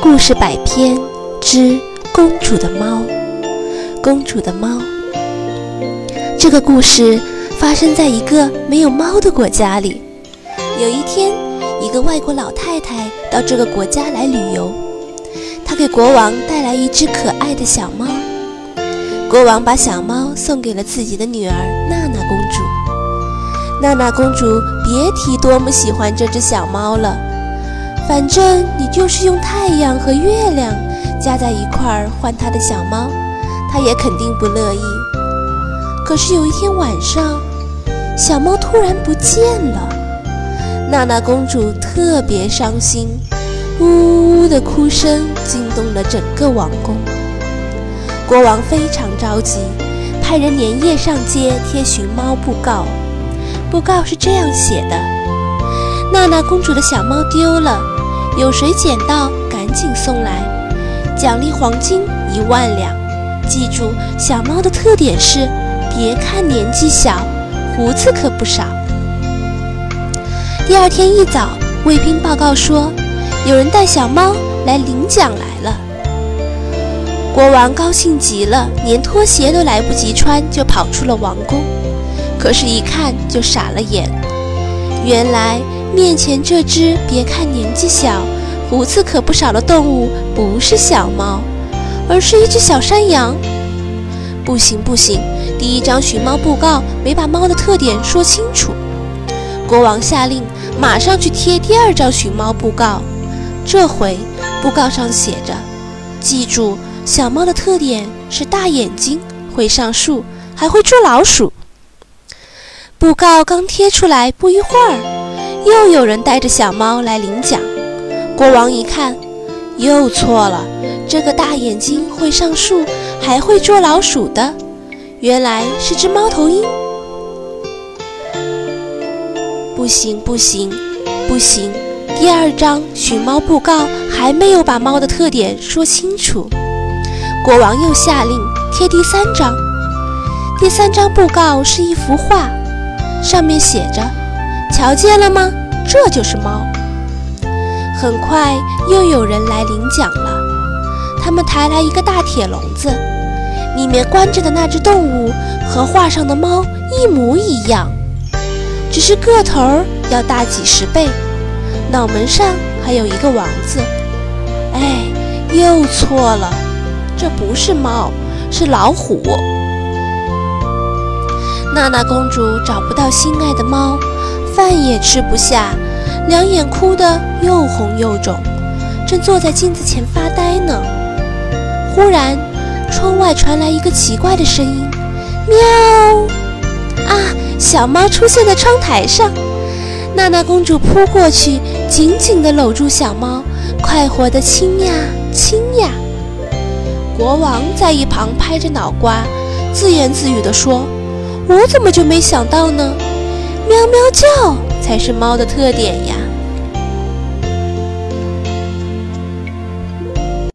故事百篇之公主的猫。公主的猫。这个故事发生在一个没有猫的国家里。有一天，一个外国老太太到这个国家来旅游，她给国王带来一只可爱的小猫。国王把小猫送给了自己的女儿娜娜公主。娜娜公主别提多么喜欢这只小猫了。反正你就是用太阳和月亮加在一块儿换他的小猫，他也肯定不乐意。可是有一天晚上，小猫突然不见了，娜娜公主特别伤心，呜呜的哭声惊动了整个王宫。国王非常着急，派人连夜上街贴寻猫布告。布告是这样写的：娜娜公主的小猫丢了。有谁捡到，赶紧送来，奖励黄金一万两。记住，小猫的特点是，别看年纪小，胡子可不少。第二天一早，卫兵报告说，有人带小猫来领奖来了。国王高兴极了，连拖鞋都来不及穿，就跑出了王宫。可是，一看就傻了眼，原来。面前这只别看年纪小，胡子可不少的动物，不是小猫，而是一只小山羊。不行不行，第一张寻猫布告没把猫的特点说清楚。国王下令，马上去贴第二张寻猫布告。这回布告上写着：记住，小猫的特点是大眼睛，会上树，还会捉老鼠。布告刚贴出来，不一会儿。又有人带着小猫来领奖，国王一看，又错了。这个大眼睛会上树，还会捉老鼠的，原来是只猫头鹰。不行不行不行！第二张寻猫布告还没有把猫的特点说清楚，国王又下令贴第三张。第三张布告是一幅画，上面写着。瞧见了吗？这就是猫。很快又有人来领奖了，他们抬来一个大铁笼子，里面关着的那只动物和画上的猫一模一样，只是个头儿要大几十倍，脑门上还有一个王字。哎，又错了，这不是猫，是老虎。娜娜公主找不到心爱的猫。饭也吃不下，两眼哭得又红又肿，正坐在镜子前发呆呢。忽然，窗外传来一个奇怪的声音：“喵！”啊，小猫出现在窗台上。娜娜公主扑过去，紧紧地搂住小猫，快活地亲呀亲呀。国王在一旁拍着脑瓜，自言自语地说：“我怎么就没想到呢？”喵喵叫才是猫的特点呀。